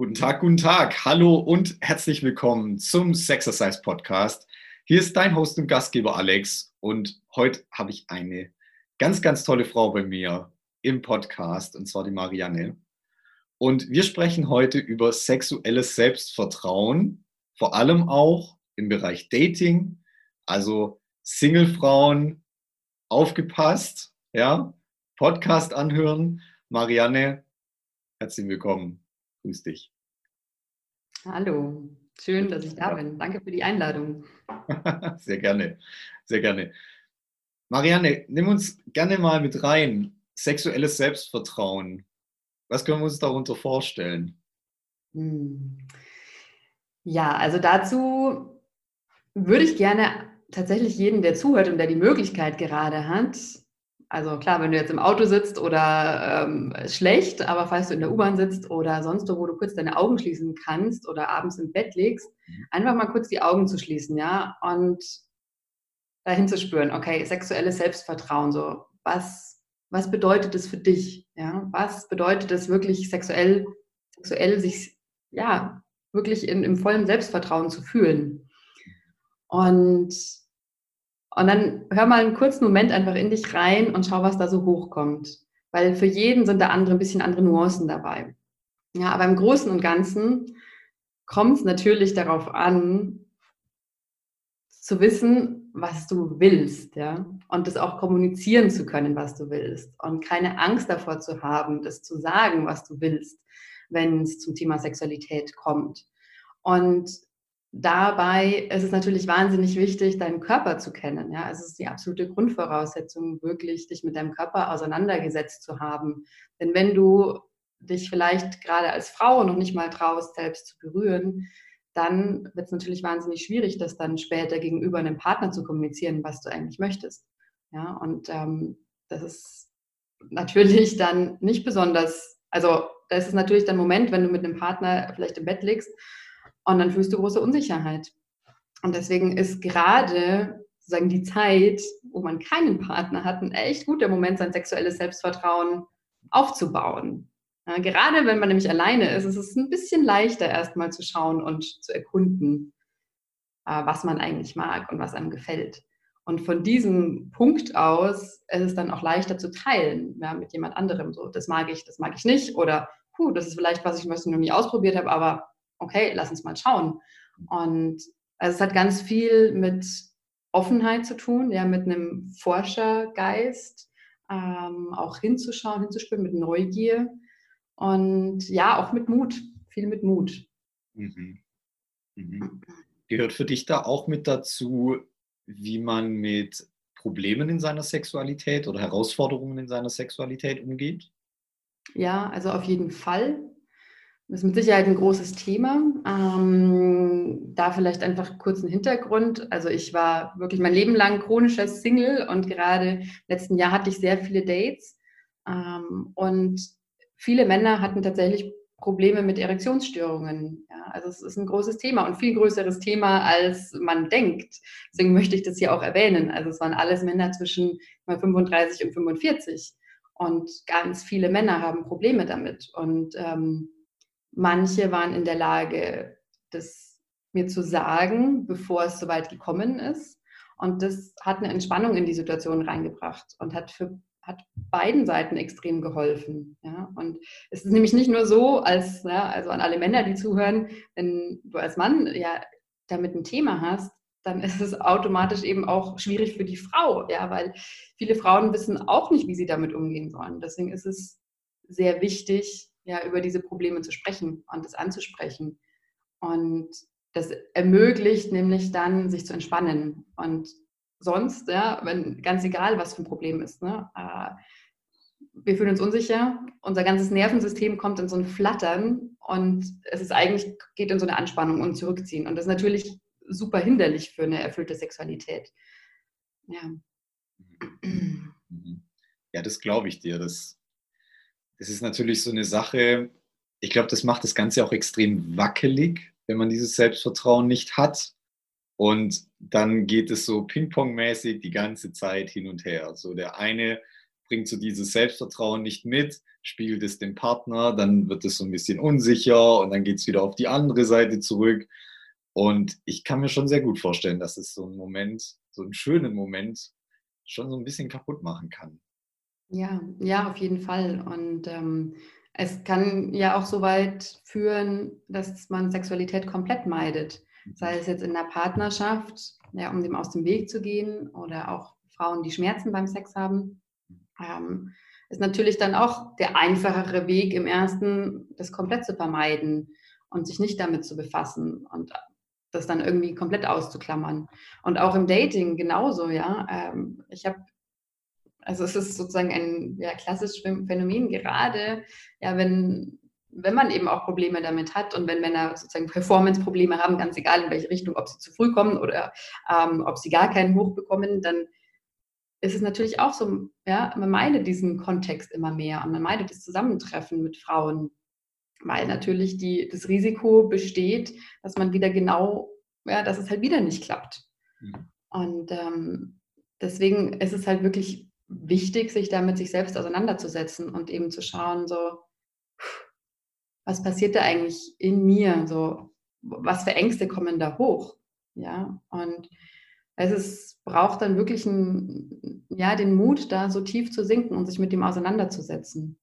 Guten Tag, guten Tag. Hallo und herzlich willkommen zum Sexercise Podcast. Hier ist dein Host und Gastgeber Alex und heute habe ich eine ganz, ganz tolle Frau bei mir im Podcast und zwar die Marianne. Und wir sprechen heute über sexuelles Selbstvertrauen, vor allem auch im Bereich Dating, also Single-Frauen, aufgepasst, ja, Podcast anhören. Marianne, herzlich willkommen. Grüß dich. Hallo, schön, dass ich da bin. Danke für die Einladung. sehr gerne, sehr gerne. Marianne, nimm uns gerne mal mit rein. Sexuelles Selbstvertrauen. Was können wir uns darunter vorstellen? Hm. Ja, also dazu würde ich gerne tatsächlich jeden, der zuhört und der die Möglichkeit gerade hat, also klar, wenn du jetzt im Auto sitzt oder ähm, schlecht, aber falls du in der U-Bahn sitzt oder sonst wo, wo du kurz deine Augen schließen kannst oder abends im Bett liegst, mhm. einfach mal kurz die Augen zu schließen, ja, und dahin zu spüren, okay, sexuelles Selbstvertrauen, so, was, was bedeutet es für dich, ja, was bedeutet es wirklich sexuell, sexuell sich, ja, wirklich in, im vollen Selbstvertrauen zu fühlen. Und und dann hör mal einen kurzen Moment einfach in dich rein und schau, was da so hochkommt. Weil für jeden sind da andere, ein bisschen andere Nuancen dabei. Ja, aber im Großen und Ganzen kommt es natürlich darauf an, zu wissen, was du willst, ja, und das auch kommunizieren zu können, was du willst und keine Angst davor zu haben, das zu sagen, was du willst, wenn es zum Thema Sexualität kommt. Und dabei ist es natürlich wahnsinnig wichtig, deinen Körper zu kennen. Ja, es ist die absolute Grundvoraussetzung, wirklich dich mit deinem Körper auseinandergesetzt zu haben. Denn wenn du dich vielleicht gerade als Frau noch nicht mal traust, selbst zu berühren, dann wird es natürlich wahnsinnig schwierig, das dann später gegenüber einem Partner zu kommunizieren, was du eigentlich möchtest. Ja, und ähm, das ist natürlich dann nicht besonders, also das ist natürlich der Moment, wenn du mit einem Partner vielleicht im Bett liegst und dann fühlst du große Unsicherheit. Und deswegen ist gerade sozusagen die Zeit, wo man keinen Partner hat, ein echt guter Moment, sein sexuelles Selbstvertrauen aufzubauen. Ja, gerade wenn man nämlich alleine ist, ist es ein bisschen leichter, erstmal zu schauen und zu erkunden, äh, was man eigentlich mag und was einem gefällt. Und von diesem Punkt aus ist es dann auch leichter zu teilen ja, mit jemand anderem. So, das mag ich, das mag ich nicht. Oder, puh, das ist vielleicht was ich noch nie ausprobiert habe, aber okay, lass uns mal schauen. Und also es hat ganz viel mit Offenheit zu tun, ja, mit einem Forschergeist, ähm, auch hinzuschauen, hinzuspüren, mit Neugier und ja, auch mit Mut, viel mit Mut. Mhm. Mhm. Gehört für dich da auch mit dazu, wie man mit Problemen in seiner Sexualität oder Herausforderungen in seiner Sexualität umgeht? Ja, also auf jeden Fall. Das ist mit Sicherheit ein großes Thema. Ähm, da vielleicht einfach kurz einen Hintergrund. Also ich war wirklich mein Leben lang chronischer Single und gerade im letzten Jahr hatte ich sehr viele Dates. Ähm, und viele Männer hatten tatsächlich Probleme mit Erektionsstörungen. Ja, also es ist ein großes Thema und viel größeres Thema, als man denkt. Deswegen möchte ich das hier auch erwähnen. Also es waren alles Männer zwischen 35 und 45. Und ganz viele Männer haben Probleme damit. Und ähm, Manche waren in der Lage, das mir zu sagen, bevor es soweit gekommen ist. Und das hat eine Entspannung in die Situation reingebracht und hat für hat beiden Seiten extrem geholfen. Ja? Und es ist nämlich nicht nur so, als ja, also an alle Männer, die zuhören, wenn du als Mann ja damit ein Thema hast, dann ist es automatisch eben auch schwierig für die Frau, ja, weil viele Frauen wissen auch nicht, wie sie damit umgehen sollen. Deswegen ist es sehr wichtig, ja, über diese Probleme zu sprechen und das anzusprechen. Und das ermöglicht nämlich dann, sich zu entspannen. Und sonst, ja, wenn ganz egal, was für ein Problem ist, ne, äh, wir fühlen uns unsicher, unser ganzes Nervensystem kommt in so ein Flattern und es ist eigentlich, geht in so eine Anspannung und Zurückziehen. Und das ist natürlich super hinderlich für eine erfüllte Sexualität. Ja. Mhm. Ja, das glaube ich dir. Das das ist natürlich so eine Sache, ich glaube, das macht das Ganze auch extrem wackelig, wenn man dieses Selbstvertrauen nicht hat. Und dann geht es so ping-pong-mäßig die ganze Zeit hin und her. So der eine bringt so dieses Selbstvertrauen nicht mit, spiegelt es dem Partner, dann wird es so ein bisschen unsicher und dann geht es wieder auf die andere Seite zurück. Und ich kann mir schon sehr gut vorstellen, dass es so einen Moment, so einen schönen Moment schon so ein bisschen kaputt machen kann. Ja, ja, auf jeden Fall. Und ähm, es kann ja auch so weit führen, dass man Sexualität komplett meidet. Sei es jetzt in der Partnerschaft, ja, um dem aus dem Weg zu gehen, oder auch Frauen, die Schmerzen beim Sex haben. Ähm, ist natürlich dann auch der einfachere Weg im ersten, das komplett zu vermeiden und sich nicht damit zu befassen und das dann irgendwie komplett auszuklammern. Und auch im Dating genauso, ja. Ähm, ich habe, also es ist sozusagen ein ja, klassisches Phänomen, gerade ja, wenn, wenn man eben auch Probleme damit hat und wenn Männer sozusagen Performance-Probleme haben, ganz egal in welche Richtung, ob sie zu früh kommen oder ähm, ob sie gar keinen Hoch bekommen, dann ist es natürlich auch so, ja, man meidet diesen Kontext immer mehr und man meidet das Zusammentreffen mit Frauen, weil natürlich die, das Risiko besteht, dass man wieder genau, ja, dass es halt wieder nicht klappt. Mhm. Und ähm, deswegen ist es halt wirklich wichtig, sich da mit sich selbst auseinanderzusetzen und eben zu schauen, so, was passiert da eigentlich in mir? So, was für Ängste kommen da hoch? Ja, und es ist, braucht dann wirklich ein, ja, den Mut, da so tief zu sinken und sich mit dem auseinanderzusetzen.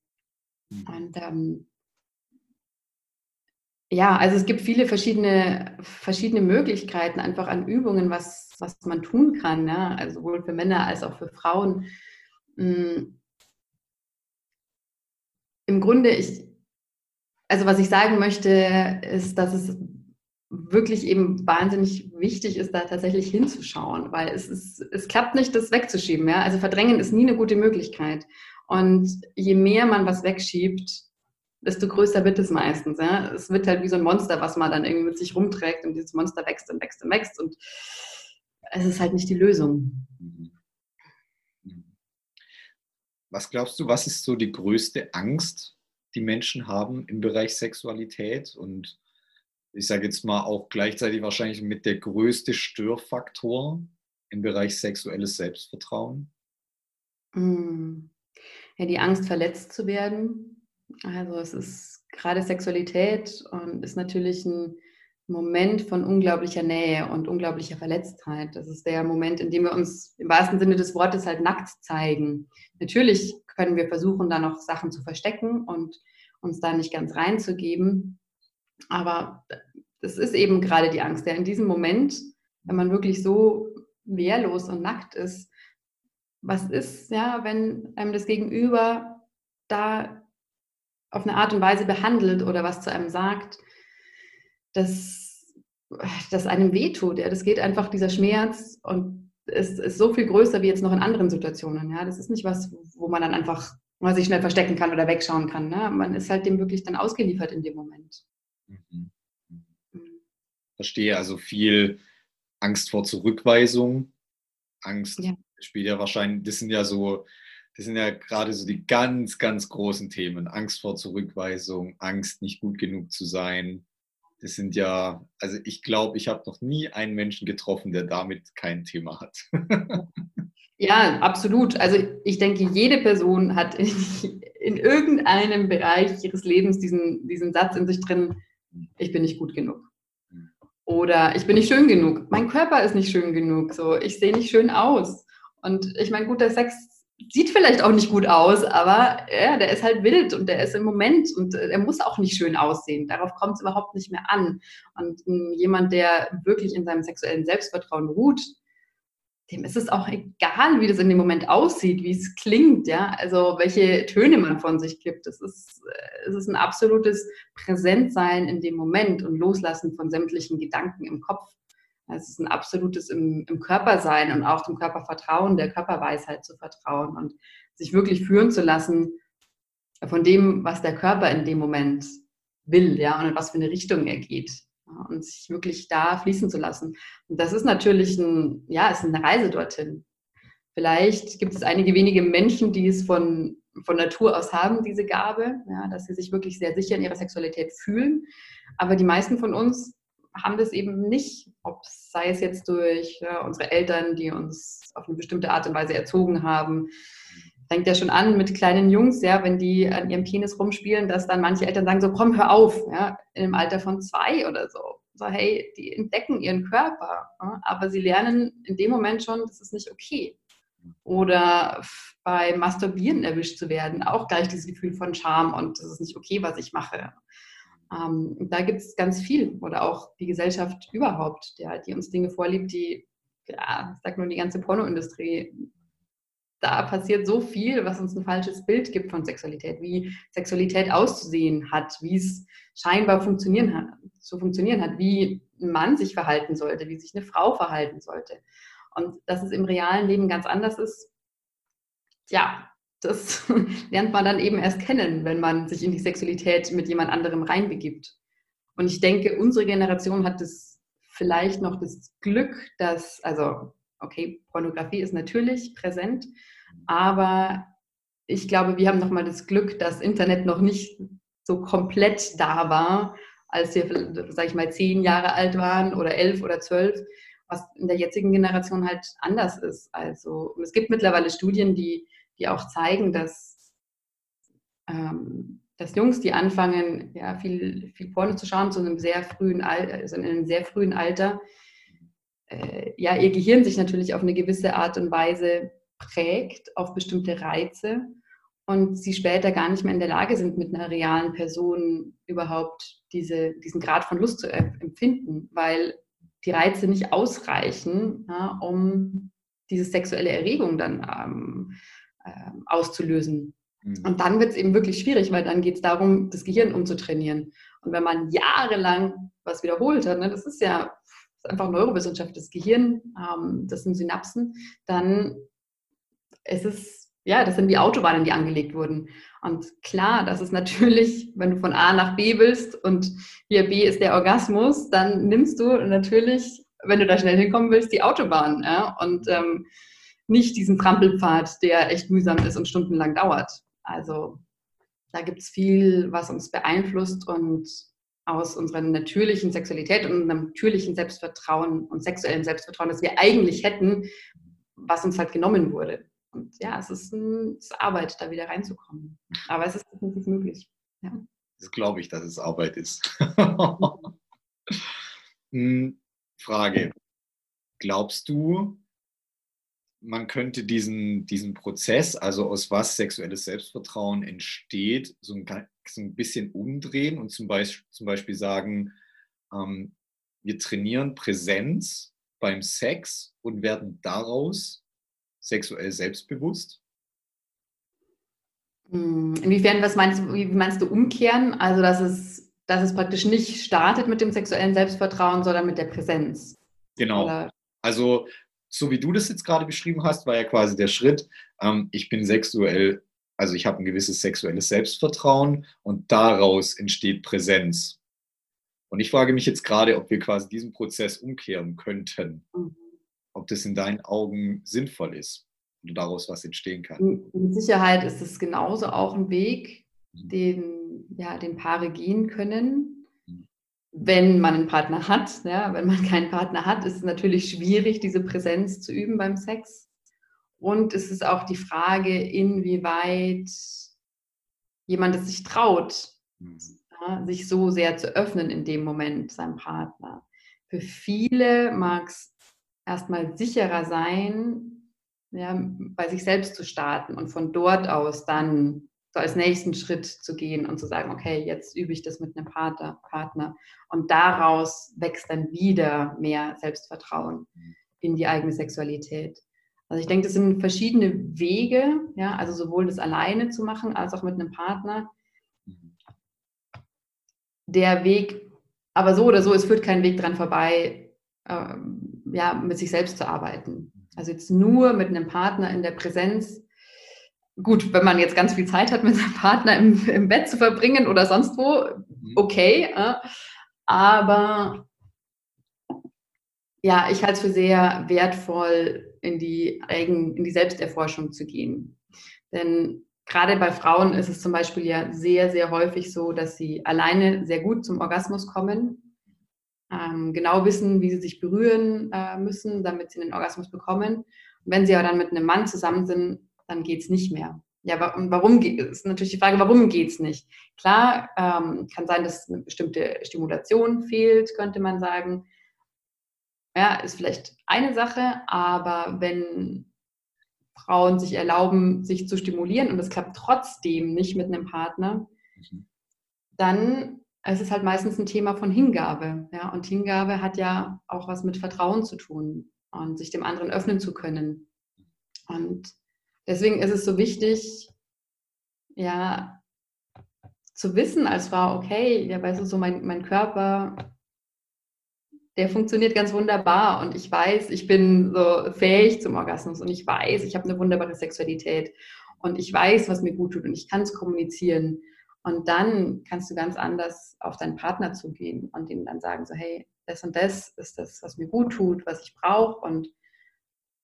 Mhm. Und ähm, ja, also es gibt viele verschiedene, verschiedene Möglichkeiten einfach an Übungen, was, was man tun kann, ja? also sowohl für Männer als auch für Frauen. Hm. Im Grunde, ich, also was ich sagen möchte, ist, dass es wirklich eben wahnsinnig wichtig ist, da tatsächlich hinzuschauen, weil es, ist, es klappt nicht, das wegzuschieben. Ja? Also verdrängen ist nie eine gute Möglichkeit. Und je mehr man was wegschiebt, desto größer wird es meistens. Ja? Es wird halt wie so ein Monster, was man dann irgendwie mit sich rumträgt und dieses Monster wächst und wächst und wächst und es ist halt nicht die Lösung. Was glaubst du, was ist so die größte Angst, die Menschen haben im Bereich Sexualität und ich sage jetzt mal auch gleichzeitig wahrscheinlich mit der größte Störfaktor im Bereich sexuelles Selbstvertrauen? Mm. Ja, die Angst, verletzt zu werden, also es ist gerade Sexualität und ist natürlich ein Moment von unglaublicher Nähe und unglaublicher Verletztheit. Das ist der Moment, in dem wir uns im wahrsten Sinne des Wortes halt nackt zeigen. Natürlich können wir versuchen, da noch Sachen zu verstecken und uns da nicht ganz reinzugeben. Aber das ist eben gerade die Angst, der in diesem Moment, wenn man wirklich so wehrlos und nackt ist, was ist, ja, wenn einem das Gegenüber da auf eine Art und Weise behandelt oder was zu einem sagt, dass das einem wehtut. Ja, das geht einfach dieser Schmerz und es ist so viel größer wie jetzt noch in anderen Situationen. Ja, das ist nicht was, wo man dann einfach mal sich schnell verstecken kann oder wegschauen kann. Ne? Man ist halt dem wirklich dann ausgeliefert in dem Moment. Mhm. Mhm. Verstehe also viel Angst vor Zurückweisung. Angst ja. spielt ja wahrscheinlich, das sind ja so das sind ja gerade so die ganz, ganz großen Themen. Angst vor Zurückweisung, Angst, nicht gut genug zu sein. Das sind ja, also ich glaube, ich habe noch nie einen Menschen getroffen, der damit kein Thema hat. ja, absolut. Also ich denke, jede Person hat in, in irgendeinem Bereich ihres Lebens diesen, diesen Satz in sich drin, ich bin nicht gut genug. Oder ich bin nicht schön genug. Mein Körper ist nicht schön genug. So, ich sehe nicht schön aus. Und ich meine, guter Sex sieht vielleicht auch nicht gut aus, aber ja, der ist halt wild und der ist im Moment und äh, er muss auch nicht schön aussehen. Darauf kommt es überhaupt nicht mehr an. Und ähm, jemand, der wirklich in seinem sexuellen Selbstvertrauen ruht, dem ist es auch egal, wie das in dem Moment aussieht, wie es klingt, ja, also welche Töne man von sich gibt. Es ist, äh, es ist ein absolutes Präsentsein in dem Moment und Loslassen von sämtlichen Gedanken im Kopf. Es ist ein absolutes im, im Körper sein und auch dem Körper vertrauen, der Körperweisheit zu vertrauen und sich wirklich führen zu lassen von dem, was der Körper in dem Moment will, ja, und in was für eine Richtung er geht. Ja, und sich wirklich da fließen zu lassen. Und das ist natürlich ein, ja, ist eine Reise dorthin. Vielleicht gibt es einige wenige Menschen, die es von, von Natur aus haben, diese Gabe, ja, dass sie sich wirklich sehr sicher in ihrer Sexualität fühlen. Aber die meisten von uns haben das eben nicht, ob sei es jetzt durch ja, unsere Eltern, die uns auf eine bestimmte Art und Weise erzogen haben, fängt ja schon an mit kleinen Jungs, ja, wenn die an ihrem Penis rumspielen, dass dann manche Eltern sagen so, komm, hör auf, ja, im Alter von zwei oder so. So, hey, die entdecken ihren Körper, ja, aber sie lernen in dem Moment schon, das ist nicht okay. Oder bei Masturbieren erwischt zu werden, auch gleich dieses Gefühl von Scham und das ist nicht okay, was ich mache. Ähm, da gibt es ganz viel oder auch die Gesellschaft überhaupt, der, die uns Dinge vorliebt, die, ja, ich sag nur die ganze Pornoindustrie, da passiert so viel, was uns ein falsches Bild gibt von Sexualität, wie Sexualität auszusehen hat, wie es scheinbar funktionieren hat, zu funktionieren hat, wie ein Mann sich verhalten sollte, wie sich eine Frau verhalten sollte. Und dass es im realen Leben ganz anders ist, ja, das lernt man dann eben erst kennen, wenn man sich in die Sexualität mit jemand anderem reinbegibt. Und ich denke, unsere Generation hat das vielleicht noch das Glück, dass, also, okay, Pornografie ist natürlich präsent, aber ich glaube, wir haben nochmal das Glück, dass Internet noch nicht so komplett da war, als wir, sag ich mal, zehn Jahre alt waren oder elf oder zwölf, was in der jetzigen Generation halt anders ist. Also es gibt mittlerweile Studien, die die auch zeigen, dass, ähm, dass Jungs, die anfangen, ja, viel, viel Porno zu schauen, zu einem sehr frühen Alter, also in einem sehr frühen Alter, äh, ja, ihr Gehirn sich natürlich auf eine gewisse Art und Weise prägt, auf bestimmte Reize und sie später gar nicht mehr in der Lage sind, mit einer realen Person überhaupt diese, diesen Grad von Lust zu empfinden, weil die Reize nicht ausreichen, ja, um diese sexuelle Erregung dann ähm, auszulösen. Mhm. Und dann wird es eben wirklich schwierig, weil dann geht es darum, das Gehirn umzutrainieren. Und wenn man jahrelang was wiederholt hat, ne, das ist ja das ist einfach Neurowissenschaft, das Gehirn, ähm, das sind Synapsen, dann ist es, ja, das sind wie Autobahnen, die angelegt wurden. Und klar, das ist natürlich, wenn du von A nach B willst und hier B ist der Orgasmus, dann nimmst du natürlich, wenn du da schnell hinkommen willst, die Autobahn. Ja? Und ähm, nicht diesen Trampelpfad, der echt mühsam ist und stundenlang dauert. Also da gibt es viel, was uns beeinflusst und aus unserer natürlichen Sexualität und unserem natürlichen Selbstvertrauen und sexuellen Selbstvertrauen, das wir eigentlich hätten, was uns halt genommen wurde. Und ja, es ist, ein, es ist Arbeit, da wieder reinzukommen. Aber es ist definitiv möglich. Ja. Das glaube ich, dass es Arbeit ist. Hm, Frage. Glaubst du, man könnte diesen, diesen Prozess, also aus was sexuelles Selbstvertrauen entsteht, so ein, so ein bisschen umdrehen und zum Beispiel, zum Beispiel sagen, ähm, wir trainieren Präsenz beim Sex und werden daraus sexuell selbstbewusst? Hm, inwiefern, was meinst du, wie meinst du umkehren? Also, dass es, dass es praktisch nicht startet mit dem sexuellen Selbstvertrauen, sondern mit der Präsenz. Genau. Oder? Also so wie du das jetzt gerade beschrieben hast, war ja quasi der Schritt, ähm, ich bin sexuell, also ich habe ein gewisses sexuelles Selbstvertrauen und daraus entsteht Präsenz. Und ich frage mich jetzt gerade, ob wir quasi diesen Prozess umkehren könnten, mhm. ob das in deinen Augen sinnvoll ist und daraus was entstehen kann. Mit Sicherheit ist es genauso auch ein Weg, mhm. den, ja, den Paare gehen können wenn man einen Partner hat. Ja, wenn man keinen Partner hat, ist es natürlich schwierig, diese Präsenz zu üben beim Sex. Und es ist auch die Frage, inwieweit jemand es sich traut, mhm. ja, sich so sehr zu öffnen in dem Moment seinem Partner. Für viele mag es erstmal sicherer sein, ja, bei sich selbst zu starten und von dort aus dann so als nächsten Schritt zu gehen und zu sagen, okay, jetzt übe ich das mit einem Partner, Partner. Und daraus wächst dann wieder mehr Selbstvertrauen in die eigene Sexualität. Also ich denke, das sind verschiedene Wege, ja, also sowohl das alleine zu machen als auch mit einem Partner. Der Weg, aber so oder so, es führt kein Weg dran vorbei, ähm, ja, mit sich selbst zu arbeiten. Also jetzt nur mit einem Partner in der Präsenz gut, wenn man jetzt ganz viel Zeit hat, mit seinem Partner im, im Bett zu verbringen oder sonst wo, mhm. okay. Äh, aber ja, ich halte es für sehr wertvoll, in die, Eigen, in die Selbsterforschung zu gehen. Denn gerade bei Frauen ist es zum Beispiel ja sehr, sehr häufig so, dass sie alleine sehr gut zum Orgasmus kommen, ähm, genau wissen, wie sie sich berühren äh, müssen, damit sie einen Orgasmus bekommen. Und wenn sie aber dann mit einem Mann zusammen sind, dann geht es nicht mehr. Ja, warum ist natürlich die Frage, warum geht es nicht? Klar, ähm, kann sein, dass eine bestimmte Stimulation fehlt, könnte man sagen. Ja, ist vielleicht eine Sache, aber wenn Frauen sich erlauben, sich zu stimulieren und es klappt trotzdem nicht mit einem Partner, mhm. dann ist es halt meistens ein Thema von Hingabe. Ja? Und Hingabe hat ja auch was mit Vertrauen zu tun und sich dem anderen öffnen zu können. Und deswegen ist es so wichtig, ja, zu wissen als Frau, okay, ja, weißt du, so mein, mein Körper der funktioniert ganz wunderbar und ich weiß, ich bin so fähig zum Orgasmus und ich weiß, ich habe eine wunderbare Sexualität und ich weiß, was mir gut tut und ich kann es kommunizieren. Und dann kannst du ganz anders auf deinen Partner zugehen und ihm dann sagen, so hey, das und das ist das, was mir gut tut, was ich brauche. Und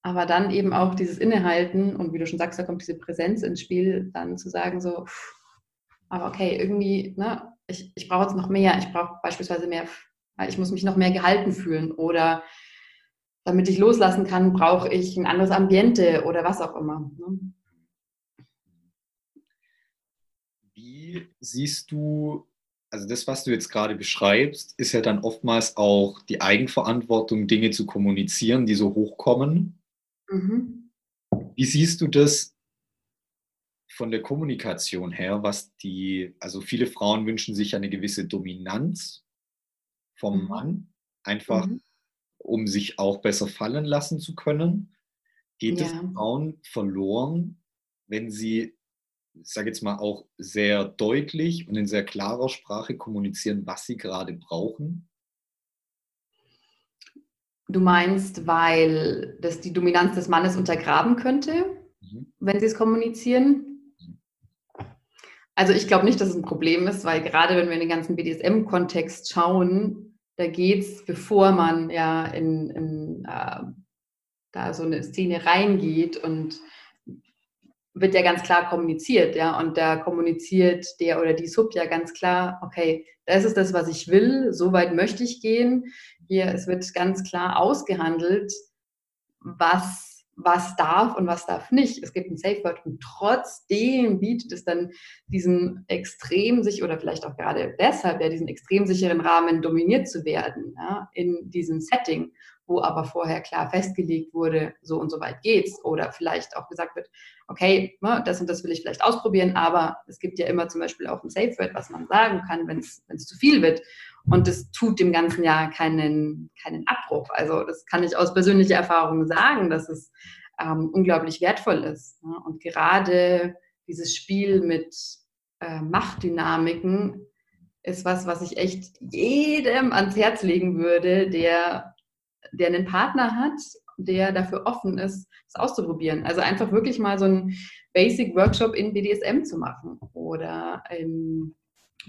aber dann eben auch dieses Innehalten und wie du schon sagst, da kommt diese Präsenz ins Spiel, dann zu sagen, so, aber okay, irgendwie, ne, ich, ich brauche jetzt noch mehr, ich brauche beispielsweise mehr ich muss mich noch mehr gehalten fühlen oder damit ich loslassen kann, brauche ich ein anderes Ambiente oder was auch immer. Ne? Wie siehst du, also das, was du jetzt gerade beschreibst, ist ja dann oftmals auch die Eigenverantwortung, Dinge zu kommunizieren, die so hochkommen. Mhm. Wie siehst du das von der Kommunikation her, was die, also viele Frauen wünschen sich eine gewisse Dominanz vom mhm. Mann, einfach mhm. um sich auch besser fallen lassen zu können, geht ja. es Frauen verloren, wenn sie, ich sage jetzt mal, auch sehr deutlich und in sehr klarer Sprache kommunizieren, was sie gerade brauchen? Du meinst, weil das die Dominanz des Mannes untergraben könnte, mhm. wenn sie es kommunizieren? Also ich glaube nicht, dass es ein Problem ist, weil gerade wenn wir in den ganzen BDSM-Kontext schauen, da geht es, bevor man ja in, in äh, da so eine Szene reingeht und wird ja ganz klar kommuniziert, ja, und da kommuniziert der oder die Sub ja ganz klar, okay, das ist das, was ich will, so weit möchte ich gehen. Hier, es wird ganz klar ausgehandelt, was was darf und was darf nicht. Es gibt ein Safe Word und trotzdem bietet es dann diesen extrem sich oder vielleicht auch gerade deshalb ja diesen extrem sicheren Rahmen dominiert zu werden ja, in diesem Setting, wo aber vorher klar festgelegt wurde, so und so weit geht's oder vielleicht auch gesagt wird, okay, ne, das und das will ich vielleicht ausprobieren, aber es gibt ja immer zum Beispiel auch ein Safe Word, was man sagen kann, wenn es zu viel wird. Und das tut dem ganzen Jahr keinen, keinen Abbruch. Also das kann ich aus persönlicher Erfahrung sagen, dass es ähm, unglaublich wertvoll ist. Ne? Und gerade dieses Spiel mit äh, Machtdynamiken ist was, was ich echt jedem ans Herz legen würde, der, der einen Partner hat, der dafür offen ist, es auszuprobieren. Also einfach wirklich mal so einen Basic Workshop in BDSM zu machen oder in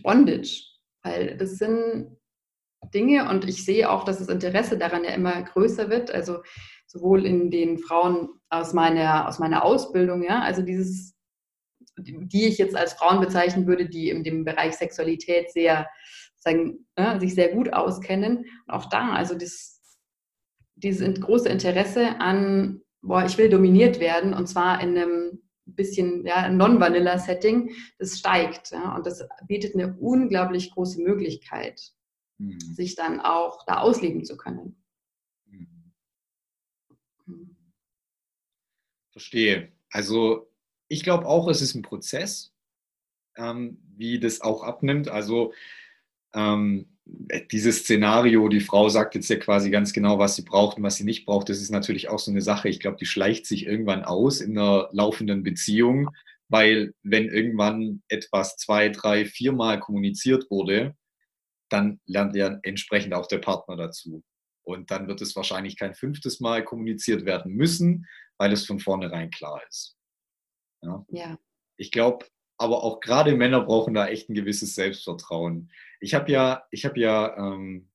Bondage weil das sind Dinge und ich sehe auch, dass das Interesse daran ja immer größer wird. Also sowohl in den Frauen aus meiner, aus meiner Ausbildung, ja, also dieses, die ich jetzt als Frauen bezeichnen würde, die in dem Bereich Sexualität sehr, sagen, ja, sich sehr gut auskennen. Und auch da, also das, dieses große Interesse an, boah, ich will dominiert werden und zwar in einem bisschen ja, Non-Vanilla-Setting, das steigt. Ja, und das bietet eine unglaublich große Möglichkeit, mhm. sich dann auch da ausleben zu können. Mhm. mhm. Verstehe. Also ich glaube auch, es ist ein Prozess, ähm, wie das auch abnimmt. Also ähm, dieses Szenario, die Frau sagt jetzt ja quasi ganz genau, was sie braucht und was sie nicht braucht, das ist natürlich auch so eine Sache. Ich glaube, die schleicht sich irgendwann aus in einer laufenden Beziehung, weil wenn irgendwann etwas zwei, drei, viermal kommuniziert wurde, dann lernt ja entsprechend auch der Partner dazu. Und dann wird es wahrscheinlich kein fünftes Mal kommuniziert werden müssen, weil es von vornherein klar ist. Ja. ja. Ich glaube, aber auch gerade Männer brauchen da echt ein gewisses Selbstvertrauen. Ich habe ja, ich habe ja ähm,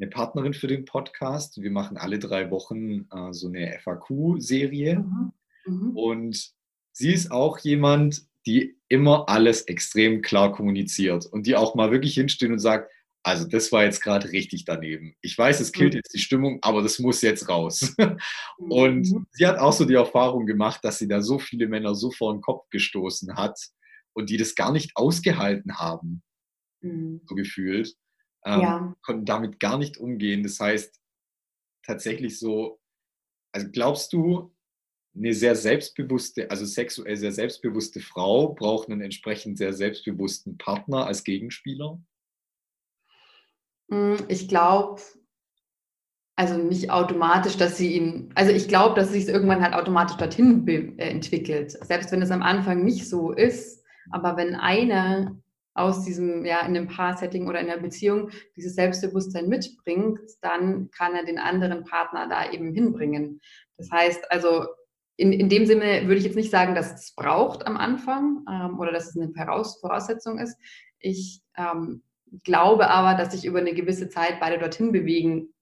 eine Partnerin für den Podcast. Wir machen alle drei Wochen äh, so eine FAQ-Serie. Mhm. Mhm. Und sie ist auch jemand, die immer alles extrem klar kommuniziert und die auch mal wirklich hinsteht und sagt, also das war jetzt gerade richtig daneben. Ich weiß, es killt mhm. jetzt die Stimmung, aber das muss jetzt raus. Und mhm. sie hat auch so die Erfahrung gemacht, dass sie da so viele Männer so vor den Kopf gestoßen hat und die das gar nicht ausgehalten haben, mhm. so gefühlt, ähm, ja. konnten damit gar nicht umgehen. Das heißt, tatsächlich so, also glaubst du, eine sehr selbstbewusste, also sexuell sehr selbstbewusste Frau braucht einen entsprechend sehr selbstbewussten Partner als Gegenspieler? Hm, ich glaube, also nicht automatisch, dass sie ihn, also ich glaube, dass sich irgendwann halt automatisch dorthin äh, entwickelt. Selbst wenn es am Anfang nicht so ist, aber wenn einer aus diesem, ja, in einem Paar-Setting oder in einer Beziehung dieses Selbstbewusstsein mitbringt, dann kann er den anderen Partner da eben hinbringen. Das heißt, also in, in dem Sinne würde ich jetzt nicht sagen, dass es braucht am Anfang ähm, oder dass es eine Voraussetzung ist. Ich ähm, glaube aber, dass sich über eine gewisse Zeit beide dorthin bewegen,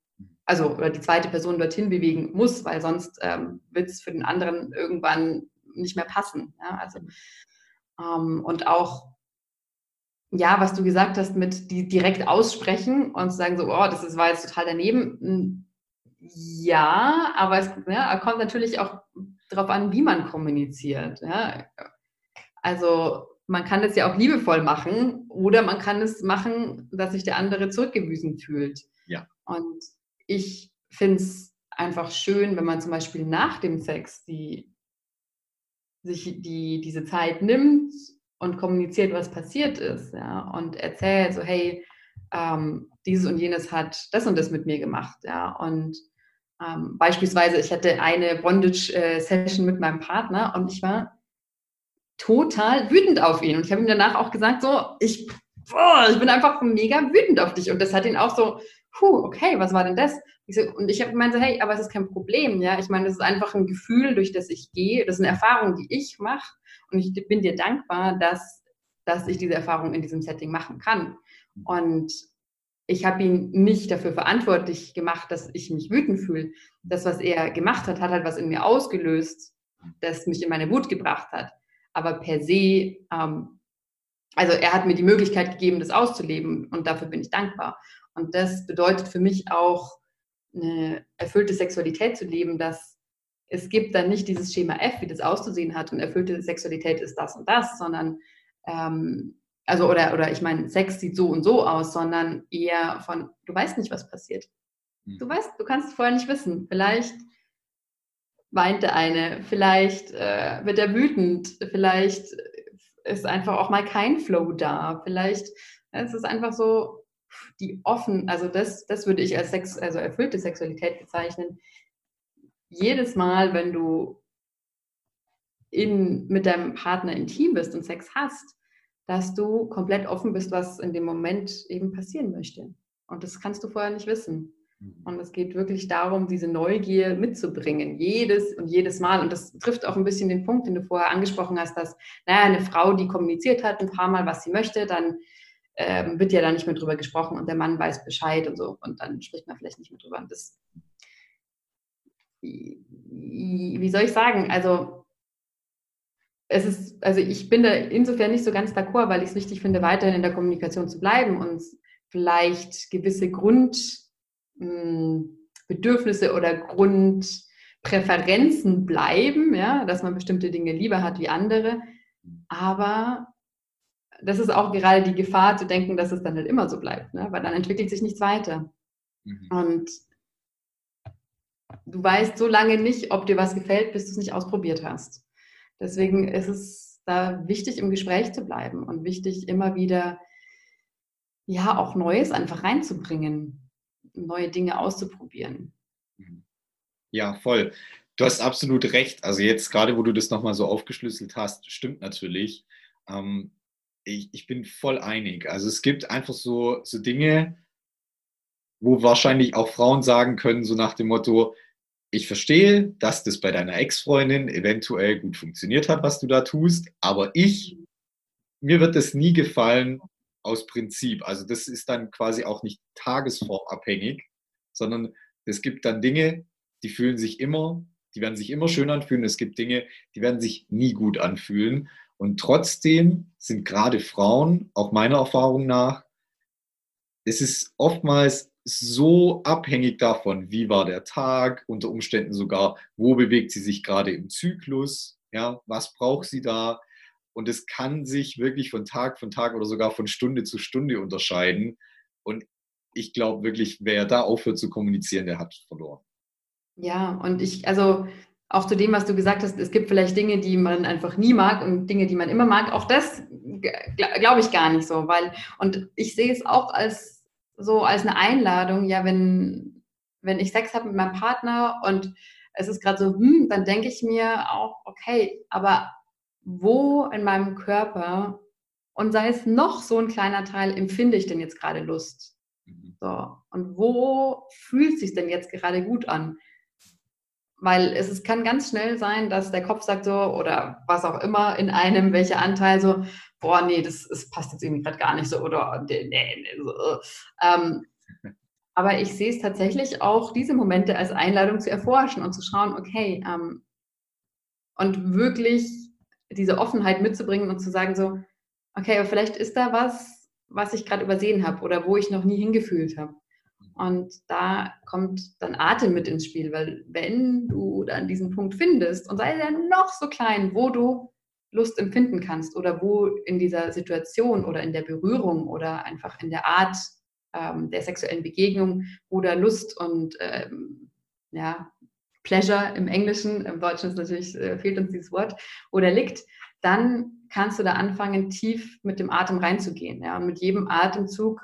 also oder die zweite Person dorthin bewegen muss, weil sonst ähm, wird es für den anderen irgendwann nicht mehr passen. Ja? Also, ähm, und auch, ja, was du gesagt hast, mit die direkt aussprechen und sagen so, oh, das ist, war jetzt total daneben. Hm, ja, aber es ja, kommt natürlich auch darauf an, wie man kommuniziert. Ja? Also man kann das ja auch liebevoll machen oder man kann es machen, dass sich der andere zurückgewiesen fühlt. Ja. Und ich finde es einfach schön, wenn man zum Beispiel nach dem Sex die, sich die, diese Zeit nimmt und kommuniziert, was passiert ist. Ja, und erzählt so, hey, ähm, dieses und jenes hat das und das mit mir gemacht. Ja, und ähm, beispielsweise, ich hatte eine Bondage-Session mit meinem Partner und ich war total wütend auf ihn. Und ich habe ihm danach auch gesagt, so, ich, boah, ich bin einfach mega wütend auf dich. Und das hat ihn auch so, puh, okay, was war denn das? Und ich habe gemeint so, hey, aber es ist kein Problem, ja. Ich meine, das ist einfach ein Gefühl, durch das ich gehe. Das ist eine Erfahrung, die ich mache. Und ich bin dir dankbar, dass, dass ich diese Erfahrung in diesem Setting machen kann. Und ich habe ihn nicht dafür verantwortlich gemacht, dass ich mich wütend fühle. Das, was er gemacht hat, hat halt was in mir ausgelöst, das mich in meine Wut gebracht hat aber per se, ähm, also er hat mir die Möglichkeit gegeben, das auszuleben und dafür bin ich dankbar. Und das bedeutet für mich auch, eine erfüllte Sexualität zu leben, dass es gibt dann nicht dieses Schema F, wie das auszusehen hat und erfüllte Sexualität ist das und das, sondern ähm, also oder oder ich meine, Sex sieht so und so aus, sondern eher von, du weißt nicht, was passiert. Du weißt, du kannst es vorher nicht wissen. Vielleicht weint der eine, vielleicht äh, wird er wütend, vielleicht ist einfach auch mal kein Flow da, vielleicht es ist einfach so die offen, also das, das würde ich als Sex, also erfüllte Sexualität bezeichnen. Jedes Mal, wenn du in, mit deinem Partner intim bist und Sex hast, dass du komplett offen bist, was in dem Moment eben passieren möchte. Und das kannst du vorher nicht wissen. Mhm. Und es geht wirklich darum, diese Neugier mitzubringen, jedes und jedes Mal. Und das trifft auch ein bisschen den Punkt, den du vorher angesprochen hast, dass, naja, eine Frau, die kommuniziert hat ein paar Mal, was sie möchte, dann ähm, wird ja da nicht mehr drüber gesprochen und der Mann weiß Bescheid und so. Und dann spricht man vielleicht nicht mehr drüber. Und das, wie soll ich sagen? Also, es ist, also ich bin da insofern nicht so ganz d'accord, weil ich es wichtig finde, weiterhin in der Kommunikation zu bleiben und vielleicht gewisse Grund Bedürfnisse oder Grundpräferenzen bleiben, ja, dass man bestimmte Dinge lieber hat wie andere. Aber das ist auch gerade die Gefahr zu denken, dass es dann halt immer so bleibt, ne? weil dann entwickelt sich nichts weiter. Mhm. Und du weißt so lange nicht, ob dir was gefällt, bis du es nicht ausprobiert hast. Deswegen ist es da wichtig, im Gespräch zu bleiben und wichtig, immer wieder ja auch Neues einfach reinzubringen neue Dinge auszuprobieren. Mhm. Ja, voll. Du hast absolut recht. Also jetzt gerade, wo du das nochmal so aufgeschlüsselt hast, stimmt natürlich. Ähm, ich, ich bin voll einig. Also es gibt einfach so, so Dinge, wo wahrscheinlich auch Frauen sagen können, so nach dem Motto, ich verstehe, dass das bei deiner Ex-Freundin eventuell gut funktioniert hat, was du da tust, aber ich, mir wird es nie gefallen, aus Prinzip. Also das ist dann quasi auch nicht tagesformabhängig, sondern es gibt dann Dinge, die fühlen sich immer, die werden sich immer schön anfühlen. Es gibt Dinge, die werden sich nie gut anfühlen. Und trotzdem sind gerade Frauen, auch meiner Erfahrung nach, es ist oftmals so abhängig davon, wie war der Tag, unter Umständen sogar, wo bewegt sie sich gerade im Zyklus, ja, was braucht sie da? Und es kann sich wirklich von Tag von Tag oder sogar von Stunde zu Stunde unterscheiden. Und ich glaube wirklich, wer da aufhört zu kommunizieren, der hat verloren. Ja, und ich, also auch zu dem, was du gesagt hast, es gibt vielleicht Dinge, die man einfach nie mag und Dinge, die man immer mag. Auch das glaube ich gar nicht so, weil, und ich sehe es auch als so als eine Einladung, ja, wenn, wenn ich Sex habe mit meinem Partner und es ist gerade so, hm, dann denke ich mir auch, okay, aber wo in meinem Körper und sei es noch so ein kleiner Teil, empfinde ich denn jetzt gerade Lust? Mhm. So, und wo fühlt es sich denn jetzt gerade gut an? Weil es, es kann ganz schnell sein, dass der Kopf sagt so, oder was auch immer in einem, welcher Anteil so, boah, nee, das, das passt jetzt irgendwie gerade gar nicht so, oder nee, nee, so. Ähm, aber ich sehe es tatsächlich auch diese Momente als Einladung zu erforschen und zu schauen, okay, ähm, und wirklich diese Offenheit mitzubringen und zu sagen so, okay, aber vielleicht ist da was, was ich gerade übersehen habe oder wo ich noch nie hingefühlt habe. Und da kommt dann Atem mit ins Spiel, weil wenn du dann diesen Punkt findest und sei er noch so klein, wo du Lust empfinden kannst oder wo in dieser Situation oder in der Berührung oder einfach in der Art ähm, der sexuellen Begegnung, wo da Lust und ähm, ja, Pleasure im Englischen, im Deutschen ist natürlich, äh, fehlt uns dieses Wort, oder liegt, dann kannst du da anfangen, tief mit dem Atem reinzugehen. Ja? Mit jedem Atemzug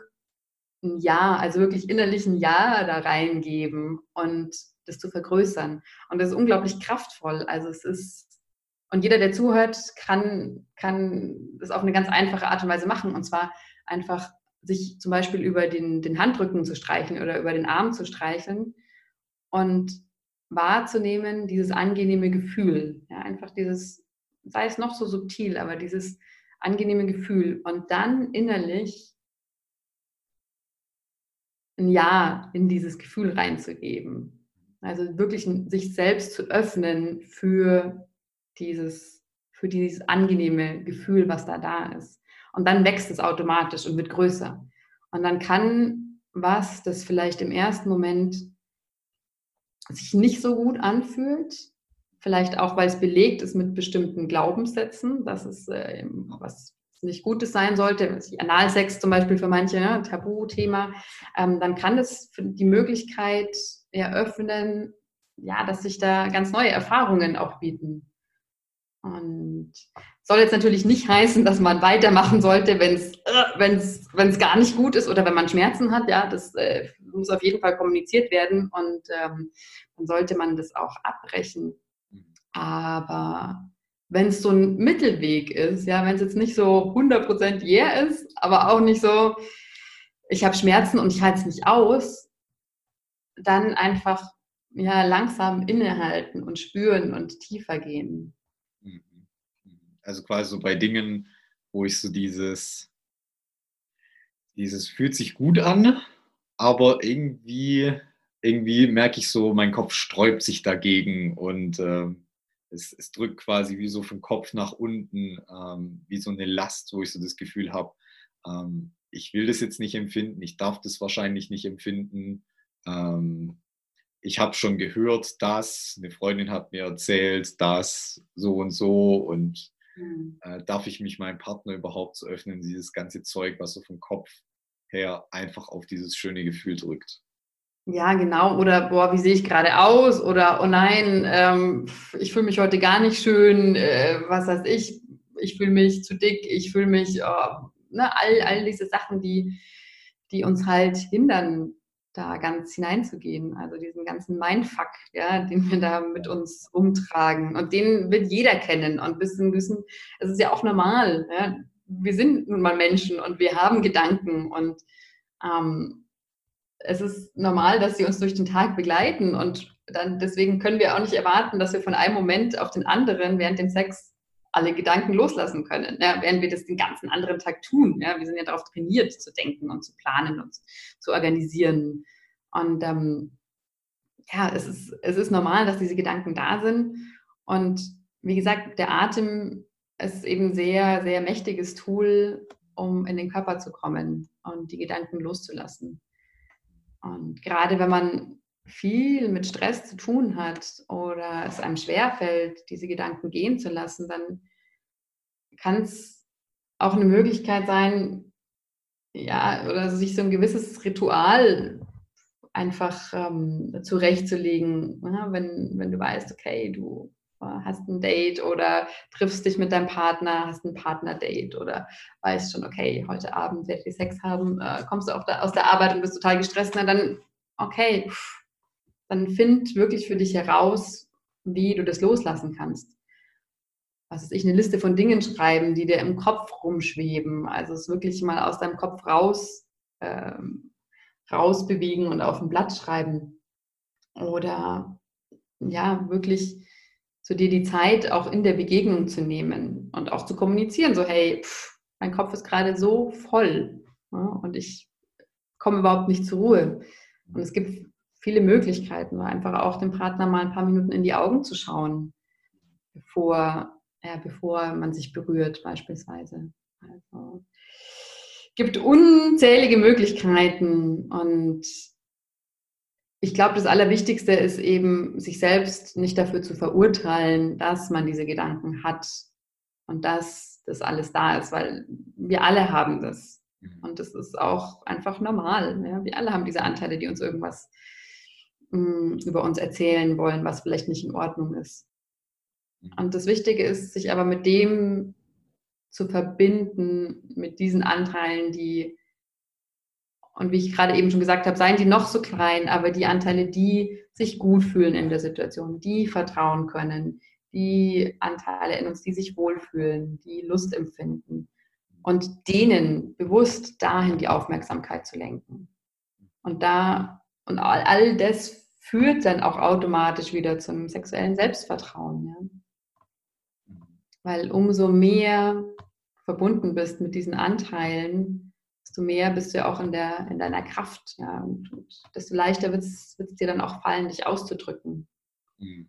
ein Ja, also wirklich innerlich ein Ja da reingeben und das zu vergrößern. Und das ist unglaublich kraftvoll. Also es ist, und jeder, der zuhört, kann, kann das auf eine ganz einfache Art und Weise machen. Und zwar einfach sich zum Beispiel über den, den Handrücken zu streicheln oder über den Arm zu streicheln und wahrzunehmen, dieses angenehme Gefühl. Ja, einfach dieses, sei es noch so subtil, aber dieses angenehme Gefühl. Und dann innerlich ein Ja in dieses Gefühl reinzugeben. Also wirklich sich selbst zu öffnen für dieses, für dieses angenehme Gefühl, was da da ist. Und dann wächst es automatisch und wird größer. Und dann kann was, das vielleicht im ersten Moment sich nicht so gut anfühlt, vielleicht auch, weil es belegt ist mit bestimmten Glaubenssätzen, dass es äh, was nicht Gutes sein sollte, Analsex zum Beispiel für manche, ne, Tabuthema, ähm, dann kann das die Möglichkeit eröffnen, ja, dass sich da ganz neue Erfahrungen auch bieten. Und soll jetzt natürlich nicht heißen, dass man weitermachen sollte, wenn es wenn's gar nicht gut ist oder wenn man Schmerzen hat. Ja, das äh, muss auf jeden Fall kommuniziert werden und ähm, dann sollte man das auch abbrechen. Mhm. Aber wenn es so ein Mittelweg ist, ja, wenn es jetzt nicht so 100% yeah ist, aber auch nicht so, ich habe Schmerzen und ich halte es nicht aus, dann einfach ja, langsam innehalten und spüren und tiefer gehen. Mhm. Also quasi so bei Dingen, wo ich so dieses, dieses fühlt sich gut an, aber irgendwie, irgendwie merke ich so, mein Kopf sträubt sich dagegen und äh, es, es drückt quasi wie so vom Kopf nach unten, ähm, wie so eine Last, wo ich so das Gefühl habe, ähm, ich will das jetzt nicht empfinden, ich darf das wahrscheinlich nicht empfinden. Ähm, ich habe schon gehört, dass eine Freundin hat mir erzählt, dass so und so und mhm. äh, darf ich mich meinem Partner überhaupt so öffnen, dieses ganze Zeug, was so vom Kopf her einfach auf dieses schöne Gefühl drückt. Ja, genau. Oder boah, wie sehe ich gerade aus? Oder oh nein, ähm, ich fühle mich heute gar nicht schön. Äh, was weiß ich? Ich fühle mich zu dick. Ich fühle mich, oh, ne, all, all diese Sachen, die, die uns halt hindern, da ganz hineinzugehen. Also diesen ganzen Mindfuck, ja, den wir da mit uns umtragen. Und den wird jeder kennen. Und wissen, wissen, es ist ja auch normal. Ja? Wir sind nun mal Menschen und wir haben Gedanken und ähm, es ist normal, dass sie uns durch den Tag begleiten und dann deswegen können wir auch nicht erwarten, dass wir von einem Moment auf den anderen während dem Sex alle Gedanken loslassen können, ja, während wir das den ganzen anderen Tag tun. Ja, wir sind ja darauf trainiert, zu denken und zu planen und zu organisieren. Und ähm, ja, es ist, es ist normal, dass diese Gedanken da sind. Und wie gesagt, der Atem ist eben ein sehr, sehr mächtiges Tool, um in den Körper zu kommen und die Gedanken loszulassen. Und gerade wenn man viel mit Stress zu tun hat oder es einem schwerfällt, diese Gedanken gehen zu lassen, dann kann es auch eine Möglichkeit sein, ja, oder sich so ein gewisses Ritual einfach ähm, zurechtzulegen, ja, wenn, wenn du weißt, okay, du hast ein Date oder triffst dich mit deinem Partner, hast ein Partner-Date oder weißt schon, okay, heute Abend werde ich Sex haben, äh, kommst du der, aus der Arbeit und bist total gestresst, na dann, okay, dann find wirklich für dich heraus, wie du das loslassen kannst. Was ist ich, eine Liste von Dingen schreiben, die dir im Kopf rumschweben. Also es wirklich mal aus deinem Kopf raus, ähm, rausbewegen und auf ein Blatt schreiben. Oder ja, wirklich zu dir die Zeit auch in der Begegnung zu nehmen und auch zu kommunizieren, so hey, pff, mein Kopf ist gerade so voll ja, und ich komme überhaupt nicht zur Ruhe. Und es gibt viele Möglichkeiten, einfach auch dem Partner mal ein paar Minuten in die Augen zu schauen, bevor, ja, bevor man sich berührt beispielsweise. Also, gibt unzählige Möglichkeiten und ich glaube, das Allerwichtigste ist eben, sich selbst nicht dafür zu verurteilen, dass man diese Gedanken hat und dass das alles da ist, weil wir alle haben das. Mhm. Und das ist auch einfach normal. Ja? Wir alle haben diese Anteile, die uns irgendwas mh, mm, über uns erzählen wollen, was vielleicht nicht in Ordnung ist. Mhm. Und das Wichtige ist, sich aber mit dem zu verbinden, mit diesen Anteilen, die und wie ich gerade eben schon gesagt habe, seien die noch so klein, aber die Anteile, die sich gut fühlen in der Situation, die vertrauen können, die Anteile in uns, die sich wohlfühlen, die Lust empfinden und denen bewusst dahin die Aufmerksamkeit zu lenken. Und da und all, all das führt dann auch automatisch wieder zum sexuellen Selbstvertrauen. Ja? Weil umso mehr verbunden bist mit diesen Anteilen, desto mehr bist du ja auch in, der, in deiner Kraft. Ja, und, und desto leichter wird es dir dann auch fallen, dich auszudrücken. Mhm.